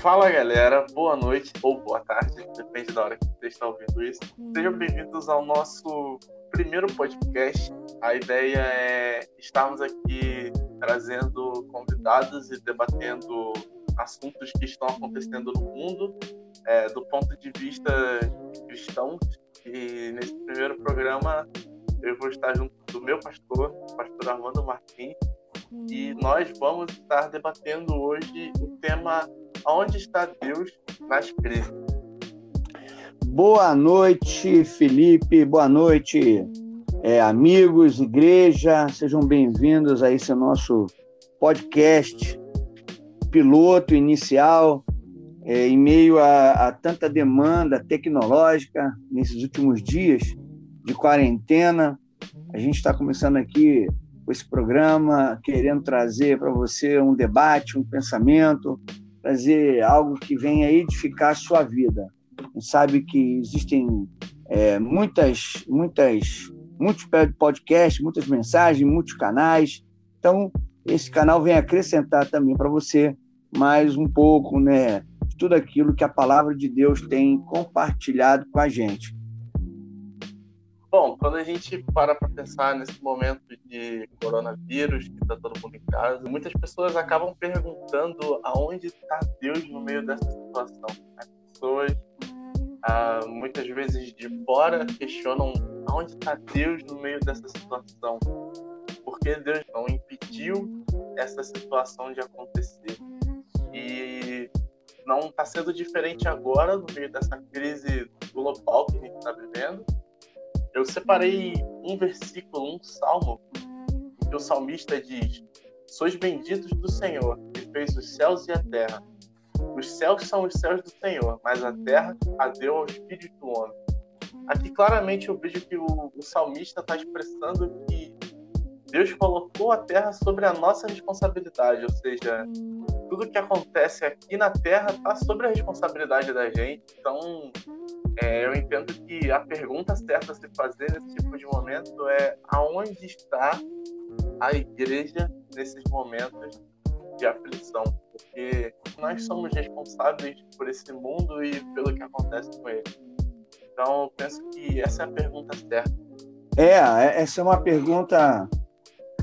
Fala galera, boa noite ou boa tarde, depende da hora que você está ouvindo isso. Sejam bem-vindos ao nosso primeiro podcast. A ideia é estarmos aqui trazendo convidados e debatendo assuntos que estão acontecendo no mundo é, do ponto de vista cristão. E nesse primeiro programa eu vou estar junto do meu pastor, o pastor Armando Martins, e nós vamos estar debatendo hoje o tema Onde está Deus nas crises? Boa noite, Felipe. Boa noite, é, amigos, igreja. Sejam bem-vindos a esse nosso podcast piloto inicial, é, em meio a, a tanta demanda tecnológica nesses últimos dias de quarentena. A gente está começando aqui esse programa, querendo trazer para você um debate, um pensamento, trazer algo que venha edificar a sua vida. A gente sabe que existem é, muitas, muitas, muitos podcasts, muitas mensagens, muitos canais. Então, esse canal vem acrescentar também para você mais um pouco, né, tudo aquilo que a palavra de Deus tem compartilhado com a gente. Bom, quando a gente para para pensar nesse momento de coronavírus, que está todo mundo em casa, muitas pessoas acabam perguntando aonde está Deus no meio dessa situação. As pessoas, ah, muitas vezes de fora, questionam aonde está Deus no meio dessa situação. Por que Deus não impediu essa situação de acontecer? E não está sendo diferente agora, no meio dessa crise global que a gente está vivendo eu separei um versículo, um salmo, que o salmista diz: Sois benditos do Senhor, que fez os céus e a terra. Os céus são os céus do Senhor, mas a terra a deu aos filhos do homem. Aqui claramente eu vejo que o, o salmista está expressando que Deus colocou a terra sobre a nossa responsabilidade, ou seja, tudo que acontece aqui na terra está sobre a responsabilidade da gente. Então, é, eu entendo que a pergunta certa a se fazer nesse tipo de momento é aonde está a igreja nesses momentos de aflição, porque nós somos responsáveis por esse mundo e pelo que acontece com ele. Então, eu penso que essa é a pergunta certa. É, essa é uma pergunta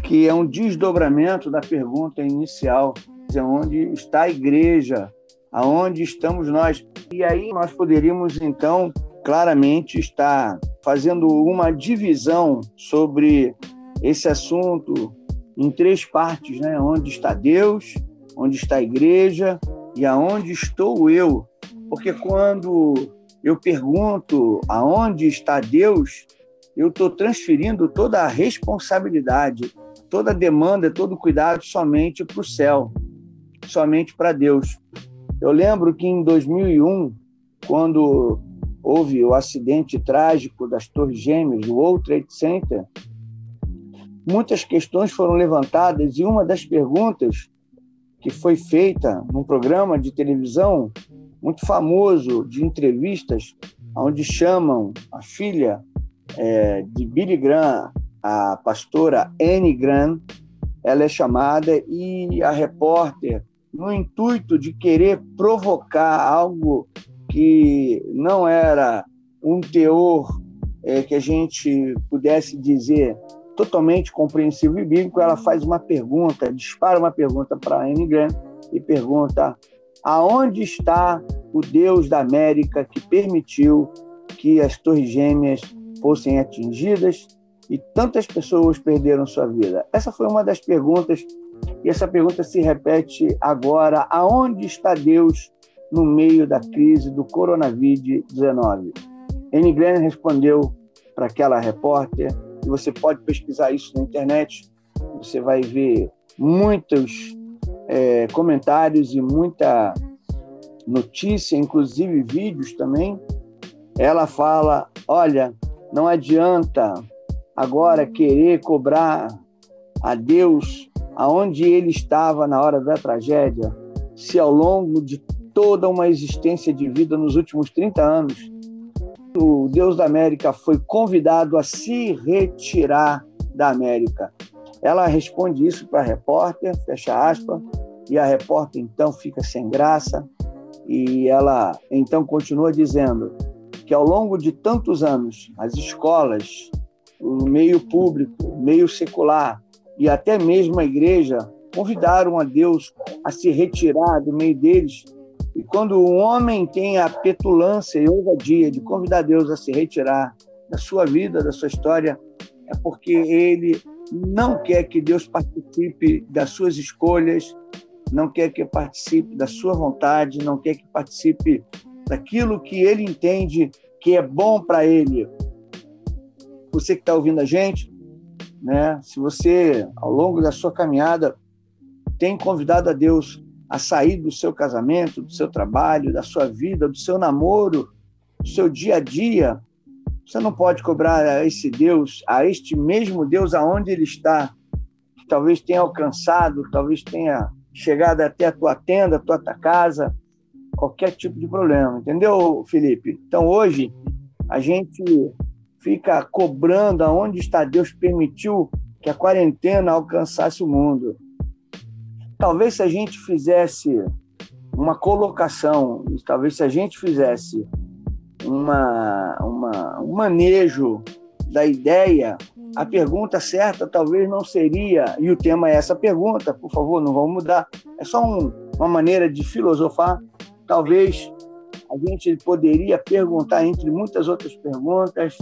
que é um desdobramento da pergunta inicial, onde está a igreja aonde estamos nós. E aí nós poderíamos, então, claramente estar fazendo uma divisão sobre esse assunto em três partes, né? Onde está Deus, onde está a igreja e aonde estou eu. Porque quando eu pergunto aonde está Deus, eu estou transferindo toda a responsabilidade, toda a demanda, todo o cuidado somente para o céu, somente para Deus. Eu lembro que em 2001, quando houve o acidente trágico das Torres Gêmeas, do World Trade Center, muitas questões foram levantadas e uma das perguntas que foi feita num programa de televisão muito famoso de entrevistas, onde chamam a filha é, de Billy Graham, a pastora Anne Graham, ela é chamada e a repórter no intuito de querer provocar algo que não era um teor é, que a gente pudesse dizer totalmente compreensível e bíblico, ela faz uma pergunta, dispara uma pergunta para Anne Grant e pergunta aonde está o Deus da América que permitiu que as torres gêmeas fossem atingidas e tantas pessoas perderam sua vida? Essa foi uma das perguntas e essa pergunta se repete agora: aonde está Deus no meio da crise do Coronavírus-19? Anne Glenn respondeu para aquela repórter, e você pode pesquisar isso na internet, você vai ver muitos é, comentários e muita notícia, inclusive vídeos também. Ela fala: olha, não adianta agora querer cobrar a Deus aonde ele estava na hora da tragédia, se ao longo de toda uma existência de vida nos últimos 30 anos, o Deus da América foi convidado a se retirar da América. Ela responde isso para a repórter, fecha aspas, e a repórter então fica sem graça, e ela então continua dizendo que ao longo de tantos anos, as escolas, o meio público, o meio secular e até mesmo a igreja convidaram a Deus a se retirar do meio deles. E quando o homem tem a petulância e ousadia de convidar Deus a se retirar da sua vida, da sua história, é porque ele não quer que Deus participe das suas escolhas, não quer que participe da sua vontade, não quer que participe daquilo que ele entende que é bom para ele. Você que está ouvindo a gente, né? Se você ao longo da sua caminhada tem convidado a Deus a sair do seu casamento, do seu trabalho, da sua vida, do seu namoro, do seu dia a dia, você não pode cobrar a esse Deus, a este mesmo Deus aonde ele está, que talvez tenha alcançado, talvez tenha chegado até a tua tenda, a tua casa, qualquer tipo de problema, entendeu, Felipe? Então hoje a gente fica cobrando aonde está Deus permitiu que a quarentena alcançasse o mundo. Talvez se a gente fizesse uma colocação, talvez se a gente fizesse uma, uma, um manejo da ideia, a pergunta certa talvez não seria, e o tema é essa pergunta, por favor, não vamos mudar, é só um, uma maneira de filosofar. Talvez a gente poderia perguntar, entre muitas outras perguntas,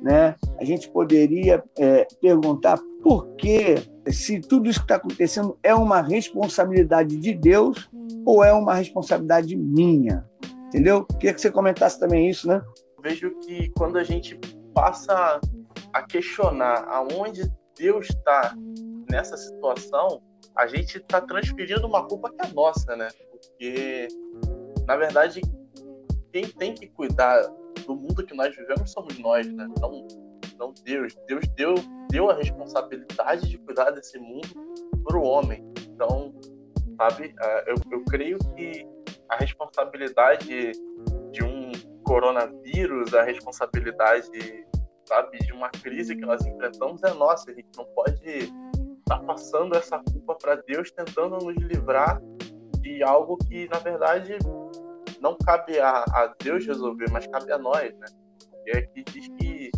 né? a gente poderia é, perguntar por que, se tudo isso que está acontecendo é uma responsabilidade de Deus ou é uma responsabilidade minha. Entendeu? Queria que você comentasse também isso, né? Vejo que quando a gente passa a questionar aonde Deus está nessa situação, a gente está transferindo uma culpa que é nossa, né? Porque, na verdade, quem tem que cuidar do mundo que nós vivemos somos nós, né? Não, não Deus. Deus deu, deu a responsabilidade de cuidar desse mundo para o homem. Então, sabe, ah, eu, eu creio que a responsabilidade de um coronavírus, a responsabilidade, sabe, de uma crise que nós enfrentamos é nossa. A gente não pode estar tá passando essa culpa para Deus, tentando nos livrar de algo que, na verdade, não cabe a, a Deus resolver, mas cabe a nós, né? E aqui diz que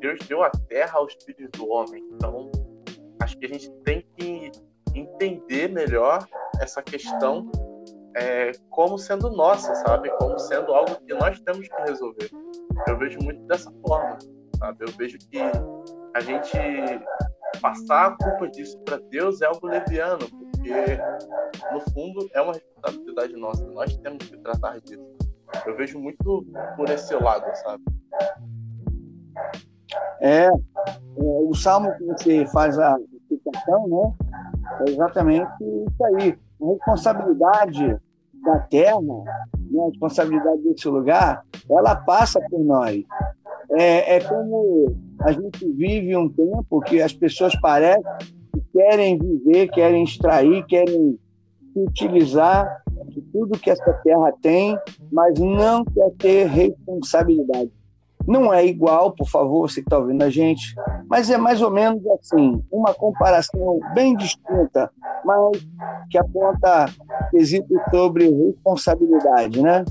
Deus deu a terra aos filhos do homem. Então, acho que a gente tem que entender melhor essa questão é, como sendo nossa, sabe? Como sendo algo que nós temos que resolver. Eu vejo muito dessa forma, sabe? Eu vejo que a gente passar a culpa disso para Deus é algo leviano, porque no fundo é uma responsabilidade nossa. Nós temos que tratar disso. Eu vejo muito por esse lado, sabe? É, o salmo que você faz a citação, né? É exatamente isso aí. A responsabilidade da terra, né, a responsabilidade desse lugar, ela passa por nós. É, é como a gente vive um tempo que as pessoas parecem querem viver, querem extrair, querem utilizar de tudo que essa terra tem, mas não quer ter responsabilidade. Não é igual, por favor, você que está ouvindo a gente, mas é mais ou menos assim, uma comparação bem distinta, mas que aponta quesitos sobre responsabilidade, né?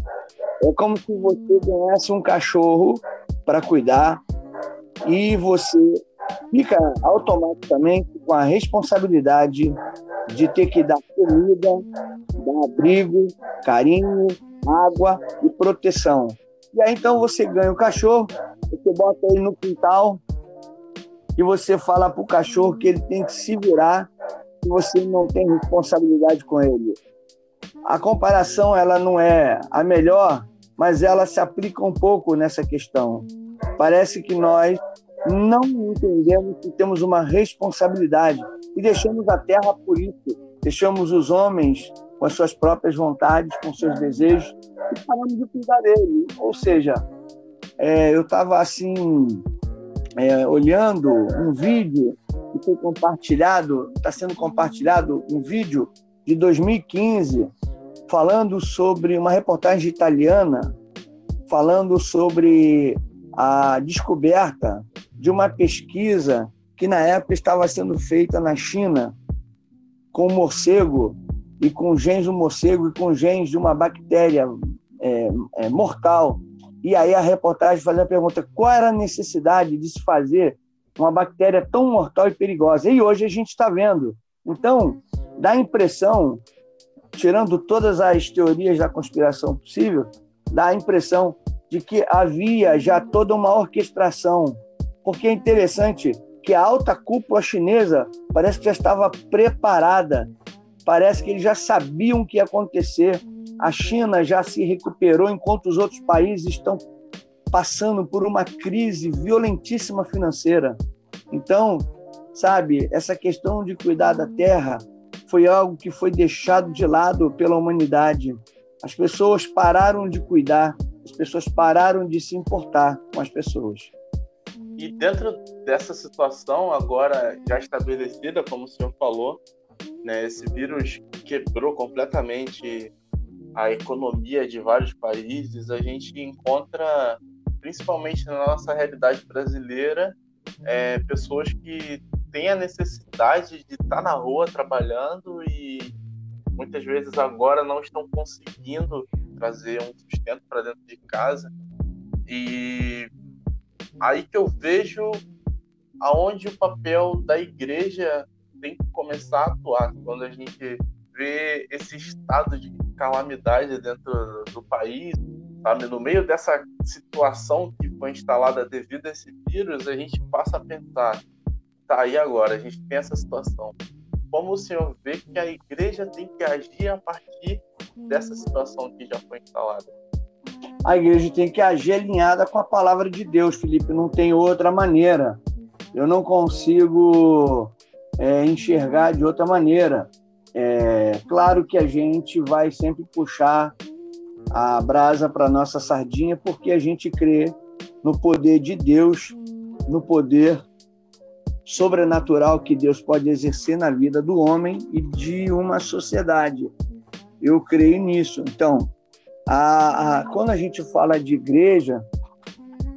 É como se você ganhasse um cachorro para cuidar e você fica automaticamente com a responsabilidade de ter que dar comida, dar abrigo, carinho, água e proteção. E aí então você ganha o cachorro, você bota ele no quintal e você fala para o cachorro que ele tem que se virar, que você não tem responsabilidade com ele. A comparação ela não é a melhor, mas ela se aplica um pouco nessa questão. Parece que nós não entendemos que temos uma responsabilidade e deixamos a terra por isso, deixamos os homens com as suas próprias vontades, com seus desejos, e paramos de cuidar dele. Ou seja, é, eu estava assim, é, olhando um vídeo que foi compartilhado, está sendo compartilhado um vídeo de 2015, falando sobre uma reportagem italiana, falando sobre a descoberta de uma pesquisa que na época estava sendo feita na China com morcego e com genes do morcego e com genes de uma bactéria é, é, mortal. E aí a reportagem fazia a pergunta: qual era a necessidade de se fazer uma bactéria tão mortal e perigosa? E hoje a gente está vendo. Então, dá a impressão, tirando todas as teorias da conspiração possível, dá a impressão de que havia já toda uma orquestração. Porque é interessante que a alta cúpula chinesa parece que já estava preparada, parece que eles já sabiam o que ia acontecer. A China já se recuperou, enquanto os outros países estão passando por uma crise violentíssima financeira. Então, sabe, essa questão de cuidar da terra foi algo que foi deixado de lado pela humanidade. As pessoas pararam de cuidar, as pessoas pararam de se importar com as pessoas. E dentro dessa situação, agora já estabelecida, como o senhor falou, né, esse vírus quebrou completamente a economia de vários países. A gente encontra, principalmente na nossa realidade brasileira, é, pessoas que têm a necessidade de estar na rua trabalhando e muitas vezes agora não estão conseguindo trazer um sustento para dentro de casa. E aí que eu vejo aonde o papel da igreja tem que começar a atuar quando a gente vê esse estado de calamidade dentro do país, sabe? No meio dessa situação que foi instalada devido a esse vírus, a gente passa a pensar, tá aí agora, a gente tem essa situação. Como o senhor vê que a igreja tem que agir a partir dessa situação que já foi instalada? A igreja tem que agir alinhada com a palavra de Deus, Felipe. Não tem outra maneira. Eu não consigo é, enxergar de outra maneira. É, claro que a gente vai sempre puxar a brasa para nossa sardinha, porque a gente crê no poder de Deus, no poder sobrenatural que Deus pode exercer na vida do homem e de uma sociedade. Eu creio nisso. Então, a, a, quando a gente fala de igreja,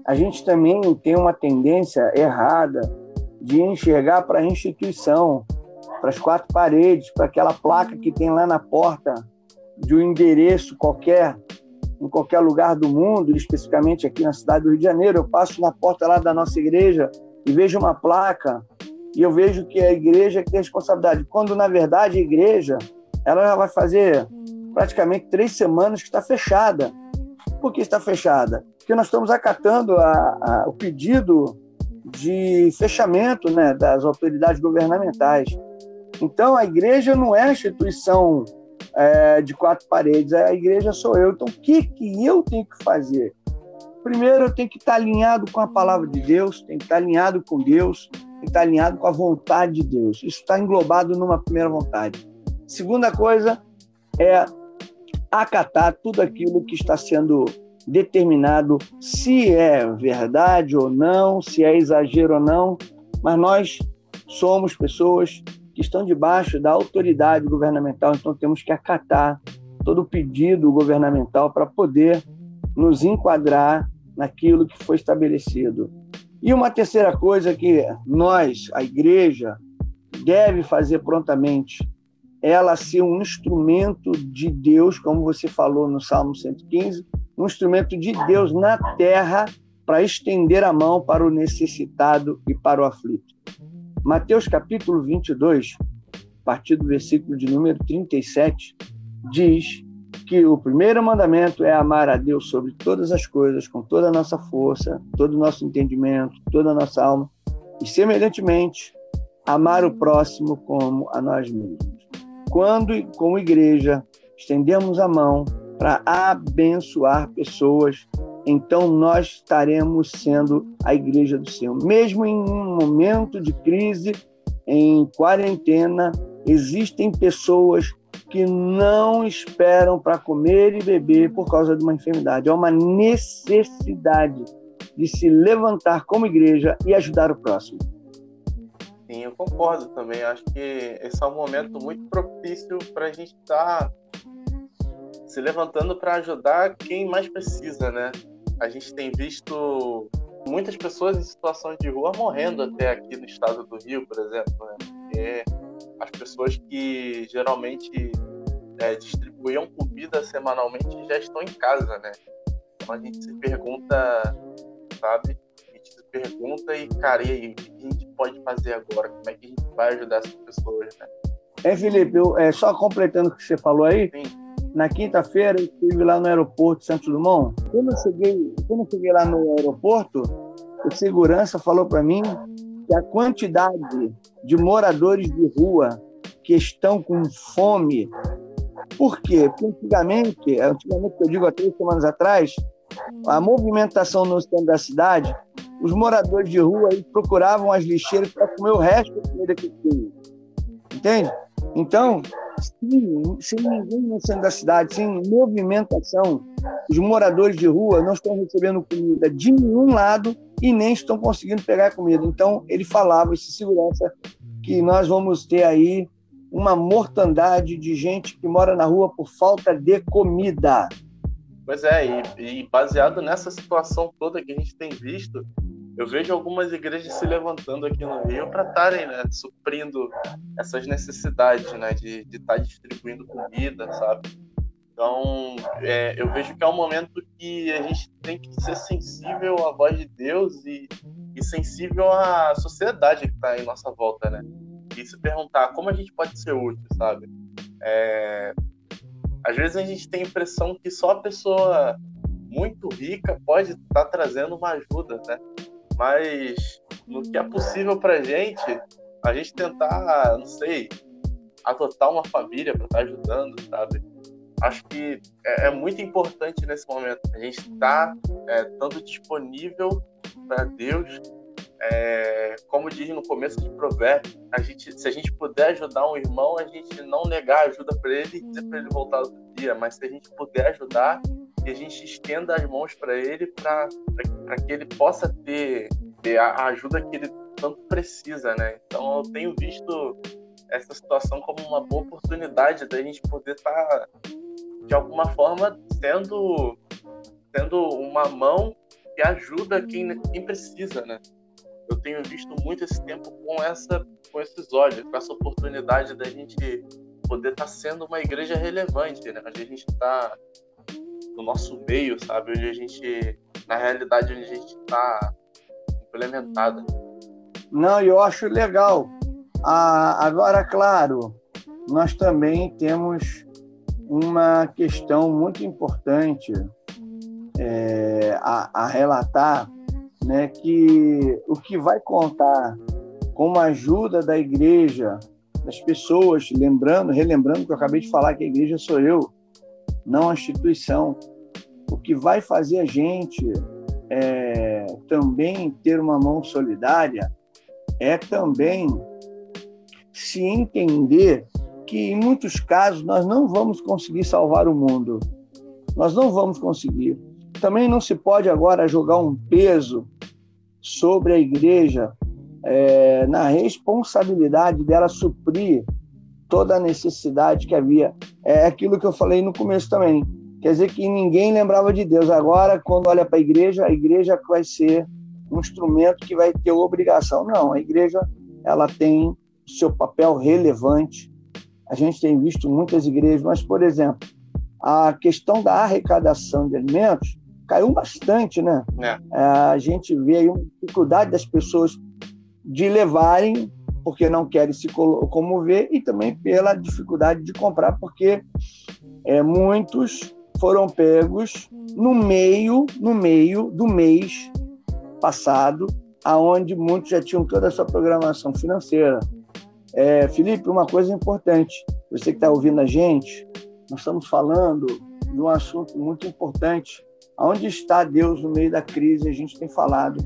a gente também tem uma tendência errada de enxergar para a instituição, para as quatro paredes, para aquela placa que tem lá na porta de um endereço qualquer, em qualquer lugar do mundo, especificamente aqui na cidade do Rio de Janeiro. Eu passo na porta lá da nossa igreja e vejo uma placa e eu vejo que a igreja tem responsabilidade, quando na verdade a igreja ela vai fazer praticamente três semanas que está fechada. Por que está fechada? Porque nós estamos acatando a, a, o pedido de fechamento né, das autoridades governamentais. Então, a igreja não é instituição é, de quatro paredes, a igreja sou eu. Então, o que, que eu tenho que fazer? Primeiro, eu tenho que estar alinhado com a palavra de Deus, tenho que estar alinhado com Deus, tenho que estar alinhado com a vontade de Deus. Isso está englobado numa primeira vontade. Segunda coisa é acatar tudo aquilo que está sendo determinado, se é verdade ou não, se é exagero ou não, mas nós somos pessoas que estão debaixo da autoridade governamental, então temos que acatar todo o pedido governamental para poder nos enquadrar naquilo que foi estabelecido. E uma terceira coisa que nós, a igreja, deve fazer prontamente ela ser um instrumento de Deus, como você falou no Salmo 115, um instrumento de Deus na terra para estender a mão para o necessitado e para o aflito. Mateus capítulo 22, a partir do versículo de número 37, diz que o primeiro mandamento é amar a Deus sobre todas as coisas, com toda a nossa força, todo o nosso entendimento, toda a nossa alma, e semelhantemente amar o próximo como a nós mesmos quando, como igreja, estendemos a mão para abençoar pessoas, então nós estaremos sendo a igreja do Senhor. Mesmo em um momento de crise, em quarentena, existem pessoas que não esperam para comer e beber por causa de uma enfermidade. É uma necessidade de se levantar como igreja e ajudar o próximo. Sim, eu concordo também. Acho que esse é um momento muito propício para a gente estar tá se levantando para ajudar quem mais precisa, né? A gente tem visto muitas pessoas em situação de rua morrendo até aqui no estado do Rio, por exemplo, né? Porque as pessoas que geralmente é, distribuíam comida semanalmente já estão em casa, né? Então a gente se pergunta, sabe? Pergunta e, cara, e aí, o que a gente pode fazer agora? Como é que a gente vai ajudar essas pessoas, né? É, Felipe, eu, é, só completando o que você falou aí, Sim. na quinta-feira eu estive lá no aeroporto de Santos Dumont. Quando eu cheguei, quando eu cheguei lá no aeroporto, o segurança falou para mim que a quantidade de moradores de rua que estão com fome. Por quê? Porque antigamente, antigamente eu digo há três semanas atrás, a movimentação no centro da cidade, os moradores de rua eles procuravam as lixeiras para comer o resto da comida que tinha. Entende? Então, sem, sem ninguém no centro da cidade, sem movimentação, os moradores de rua não estão recebendo comida de nenhum lado e nem estão conseguindo pegar comida. Então, ele falava, esse segurança, que nós vamos ter aí uma mortandade de gente que mora na rua por falta de comida. Pois é, e, e baseado nessa situação toda que a gente tem visto, eu vejo algumas igrejas se levantando aqui no Rio para estarem né, suprindo essas necessidades, né, de estar tá distribuindo comida, sabe? Então, é, eu vejo que é um momento que a gente tem que ser sensível à voz de Deus e, e sensível à sociedade que está em nossa volta, né? E se perguntar como a gente pode ser útil, sabe? É, às vezes a gente tem a impressão que só a pessoa muito rica pode estar tá trazendo uma ajuda, né? Mas no que é possível para gente, a gente tentar, não sei, adotar uma família para estar tá ajudando, sabe? acho que é, é, muito importante nesse momento a gente estar tá, é, estando disponível para Deus. É, como diz no começo de provérbio, a gente, se a gente puder ajudar um irmão, a gente não negar ajuda para ele e dizer para ele voltar outro dia, mas se a gente puder ajudar, que a gente estenda as mãos para ele para que ele possa ter, ter a ajuda que ele tanto precisa, né? Então eu tenho visto essa situação como uma boa oportunidade da gente poder estar tá de alguma forma sendo, sendo uma mão que ajuda quem, quem precisa, né? Eu tenho visto muito esse tempo com essa com esses olhos, com essa oportunidade da gente poder estar tá sendo uma igreja relevante, né? A gente está no nosso meio, sabe? Onde a gente, na realidade, onde a gente está implementada. Não, eu acho legal. Ah, agora, claro, nós também temos uma questão muito importante é, a, a, relatar, né, que o que vai contar com a ajuda da igreja, das pessoas, lembrando, relembrando que eu acabei de falar que a igreja sou eu, não a instituição. O que vai fazer a gente é, também ter uma mão solidária é também se entender que, em muitos casos, nós não vamos conseguir salvar o mundo. Nós não vamos conseguir. Também não se pode agora jogar um peso sobre a igreja é, na responsabilidade dela suprir toda a necessidade que havia. É aquilo que eu falei no começo também. Quer dizer que ninguém lembrava de Deus. Agora, quando olha para a igreja, a igreja vai ser um instrumento que vai ter obrigação. Não, a igreja ela tem seu papel relevante a gente tem visto muitas igrejas, mas, por exemplo, a questão da arrecadação de alimentos caiu bastante, né? É. é a gente vê aí uma dificuldade das pessoas de levarem, porque não querem se comover, e também pela dificuldade de comprar, porque é, muitos foram pegos no meio, no meio do mês passado, aonde muitos já tinham toda a sua programação financeira, é, Felipe, uma coisa importante, você que está ouvindo a gente, nós estamos falando de um assunto muito importante. Onde está Deus no meio da crise? A gente tem falado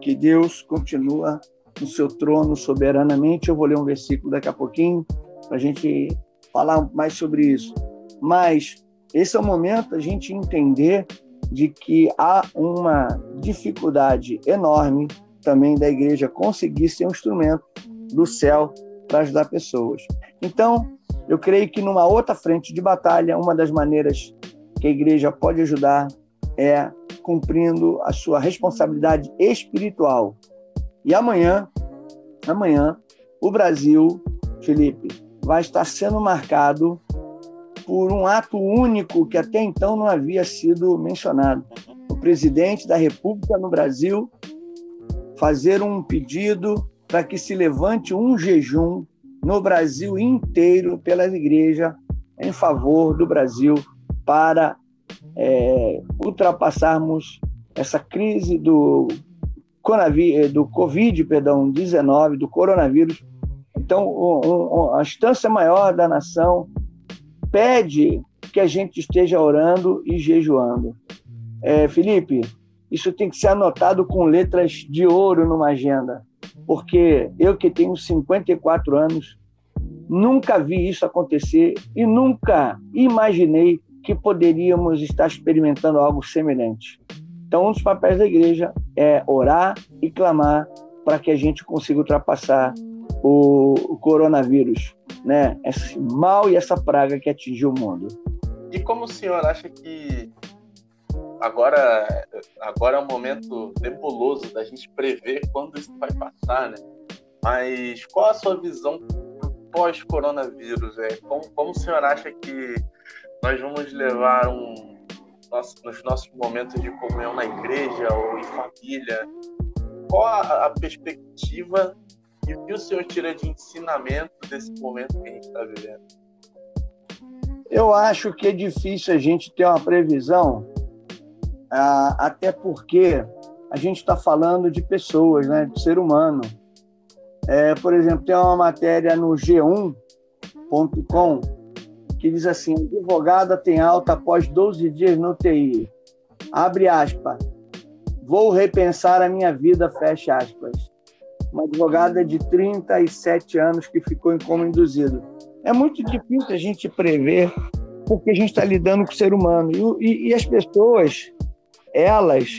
que Deus continua no seu trono soberanamente. Eu vou ler um versículo daqui a pouquinho para a gente falar mais sobre isso. Mas esse é o momento da gente entender de que há uma dificuldade enorme também da igreja conseguir ser um instrumento do céu para ajudar pessoas. Então, eu creio que numa outra frente de batalha, uma das maneiras que a igreja pode ajudar é cumprindo a sua responsabilidade espiritual. E amanhã, amanhã, o Brasil, Felipe, vai estar sendo marcado por um ato único que até então não havia sido mencionado. O presidente da República no Brasil fazer um pedido para que se levante um jejum no Brasil inteiro pela igreja em favor do Brasil para é, ultrapassarmos essa crise do, do Covid, perdão, 19, do coronavírus. Então, a instância maior da nação pede que a gente esteja orando e jejuando. É, Felipe, isso tem que ser anotado com letras de ouro numa agenda, porque eu que tenho 54 anos, nunca vi isso acontecer e nunca imaginei que poderíamos estar experimentando algo semelhante. Então, um dos papéis da igreja é orar e clamar para que a gente consiga ultrapassar o, coronavírus, né? Esse mal e essa praga que atingiu o mundo. E como o senhor acha que agora, agora é um momento nebuloso da gente prever quando isso vai passar, né? Mas qual a sua visão pós-coronavírus? É? Como, como o senhor acha que nós vamos levar um, nos nossos momentos de comunhão na igreja ou em família? Qual a, a perspectiva e o que o senhor tira de ensinamento desse momento que a gente está vivendo? Eu acho que é difícil a gente ter uma previsão, ah, até porque a gente está falando de pessoas, né, de ser humano. É, por exemplo, tem uma matéria no G1.com que diz assim: advogada tem alta após 12 dias no TI. Abre aspas. Vou repensar a minha vida, fecha aspas. Uma advogada de 37 anos que ficou em coma induzido. É muito difícil a gente prever, porque a gente está lidando com o ser humano. E, e, e as pessoas, elas,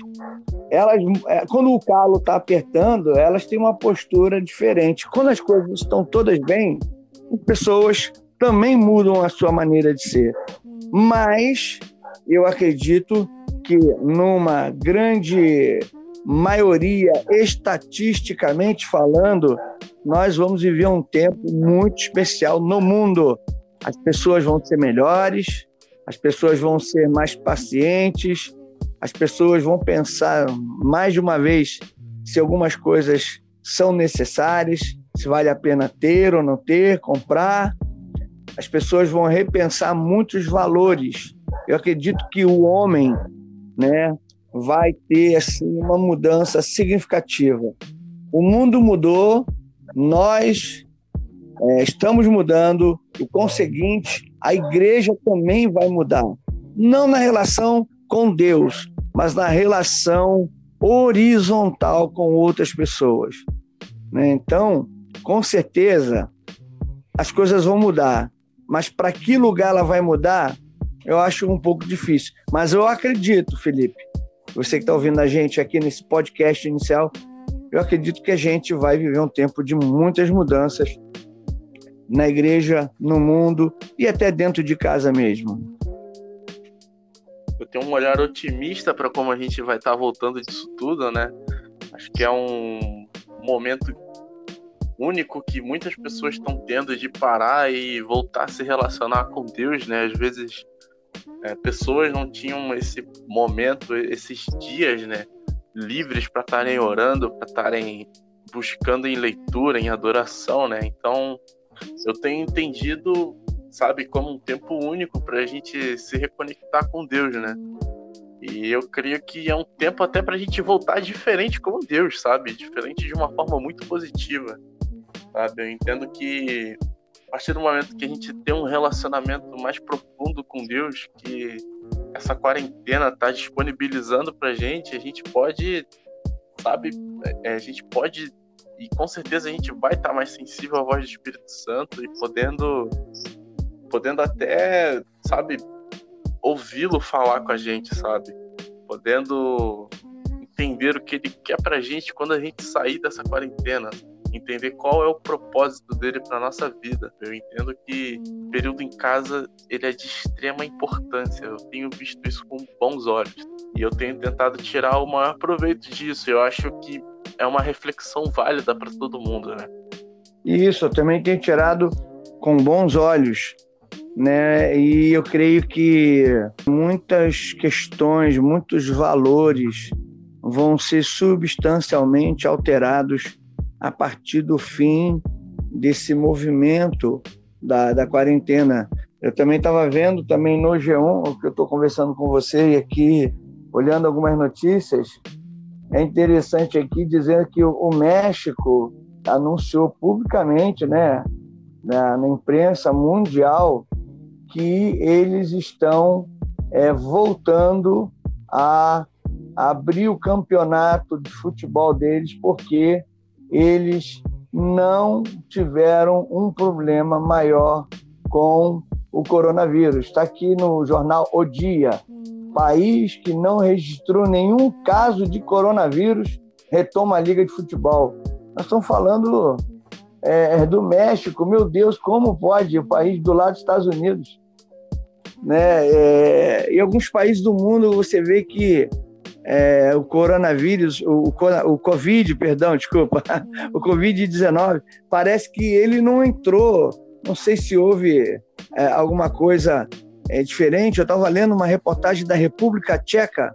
elas, é, quando o calo está apertando, elas têm uma postura diferente. Quando as coisas estão todas bem, as pessoas também mudam a sua maneira de ser. Mas eu acredito que numa grande maioria, estatisticamente falando, nós vamos viver um tempo muito especial no mundo. As pessoas vão ser melhores, as pessoas vão ser mais pacientes, as pessoas vão pensar mais de uma vez se algumas coisas são necessárias, se vale a pena ter ou não ter, comprar as pessoas vão repensar muitos valores. Eu acredito que o homem, né, vai ter assim uma mudança significativa. O mundo mudou, nós é, estamos mudando e, conseguinte, a igreja também vai mudar. Não na relação com Deus, mas na relação horizontal com outras pessoas. Né? Então, com certeza, as coisas vão mudar mas para que lugar ela vai mudar, eu acho um pouco difícil. Mas eu acredito, Felipe, você que está ouvindo a gente aqui nesse podcast inicial, eu acredito que a gente vai viver um tempo de muitas mudanças na igreja, no mundo e até dentro de casa mesmo. Eu tenho um olhar otimista para como a gente vai estar tá voltando disso tudo, né? Acho que é um momento único que muitas pessoas estão tendo de parar e voltar a se relacionar com Deus, né? Às vezes é, pessoas não tinham esse momento, esses dias, né? Livres para estarem orando, para estarem buscando em leitura, em adoração, né? Então eu tenho entendido, sabe, como um tempo único para a gente se reconectar com Deus, né? E eu creio que é um tempo até para a gente voltar diferente como Deus, sabe? Diferente de uma forma muito positiva sabe? Eu entendo que a partir do momento que a gente tem um relacionamento mais profundo com Deus, que essa quarentena está disponibilizando para gente, a gente pode, sabe, é, a gente pode e com certeza a gente vai estar tá mais sensível à voz do Espírito Santo e podendo, podendo até, sabe, ouvi-lo falar com a gente, sabe, podendo entender o que ele quer para a gente quando a gente sair dessa quarentena entender qual é o propósito dele para nossa vida. Eu entendo que o período em casa ele é de extrema importância. Eu tenho visto isso com bons olhos. E eu tenho tentado tirar o maior proveito disso. Eu acho que é uma reflexão válida para todo mundo, né? Isso, eu também tenho tirado com bons olhos, né? E eu creio que muitas questões, muitos valores vão ser substancialmente alterados a partir do fim desse movimento da, da quarentena. Eu também estava vendo também no G1, o que eu estou conversando com você e aqui olhando algumas notícias, é interessante aqui dizer que o México anunciou publicamente, né, na, na imprensa mundial, que eles estão é, voltando a abrir o campeonato de futebol deles porque eles não tiveram um problema maior com o coronavírus. Está aqui no jornal O Dia. País que não registrou nenhum caso de coronavírus retoma a Liga de Futebol. Nós estamos falando é, é, do México. Meu Deus, como pode? O país do lado dos Estados Unidos. Né? É, em alguns países do mundo você vê que é, o coronavírus, o, o Covid, perdão, desculpa, o Covid-19, parece que ele não entrou. Não sei se houve é, alguma coisa é, diferente. Eu estava lendo uma reportagem da República Tcheca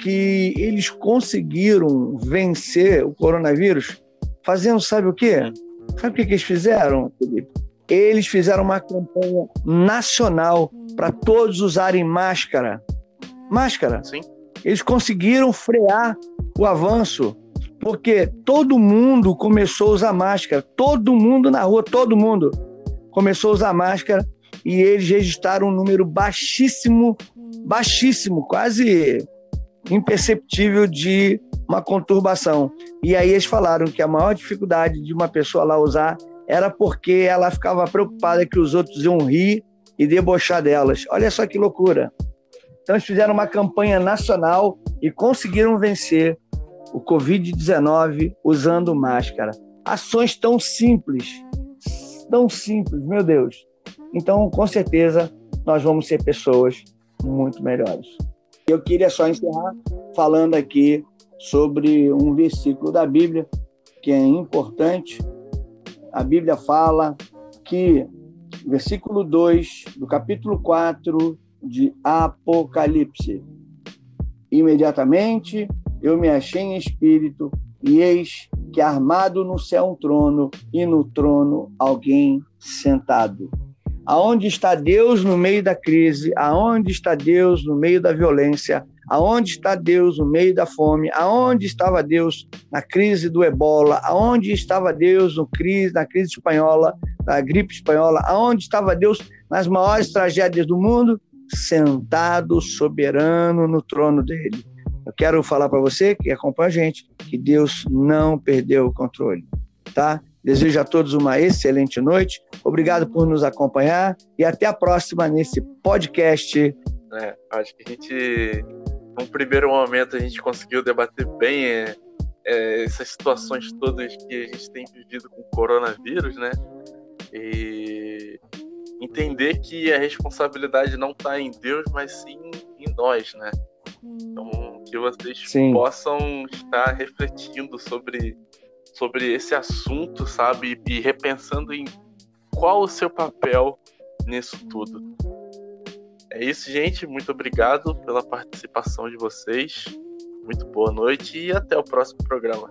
que eles conseguiram vencer o coronavírus fazendo, sabe o quê? Sabe o que, que eles fizeram, Felipe? Eles fizeram uma campanha nacional para todos usarem máscara. Máscara. Sim. Eles conseguiram frear o avanço, porque todo mundo começou a usar máscara. Todo mundo na rua, todo mundo começou a usar máscara e eles registraram um número baixíssimo, baixíssimo, quase imperceptível de uma conturbação. E aí eles falaram que a maior dificuldade de uma pessoa lá usar era porque ela ficava preocupada que os outros iam rir e debochar delas. Olha só que loucura. Então eles fizeram uma campanha nacional e conseguiram vencer o Covid-19 usando máscara. Ações tão simples, tão simples, meu Deus. Então, com certeza, nós vamos ser pessoas muito melhores. Eu queria só encerrar falando aqui sobre um versículo da Bíblia que é importante. A Bíblia fala que, versículo 2 do capítulo 4 de Apocalipse: Imediatamente eu me achei em espírito, e eis que armado no céu um trono, e no trono alguém sentado. Aonde está Deus no meio da crise? Aonde está Deus no meio da violência? Aonde está Deus no meio da fome? Aonde estava Deus na crise do ebola? Aonde estava Deus no crise, na crise espanhola, na gripe espanhola? Aonde estava Deus nas maiores tragédias do mundo? Sentado soberano no trono dele. Eu quero falar para você que acompanha a gente que Deus não perdeu o controle, tá? Desejo a todos uma excelente noite. Obrigado por nos acompanhar e até a próxima nesse podcast. É, acho que a gente num primeiro momento a gente conseguiu debater bem é, é, essas situações todas que a gente tem vivido com o coronavírus, né? E entender que a responsabilidade não está em Deus, mas sim em nós, né? Então, que vocês sim. possam estar refletindo sobre, sobre esse assunto, sabe? E repensando em qual o seu papel nisso tudo. É isso, gente. Muito obrigado pela participação de vocês. Muito boa noite e até o próximo programa.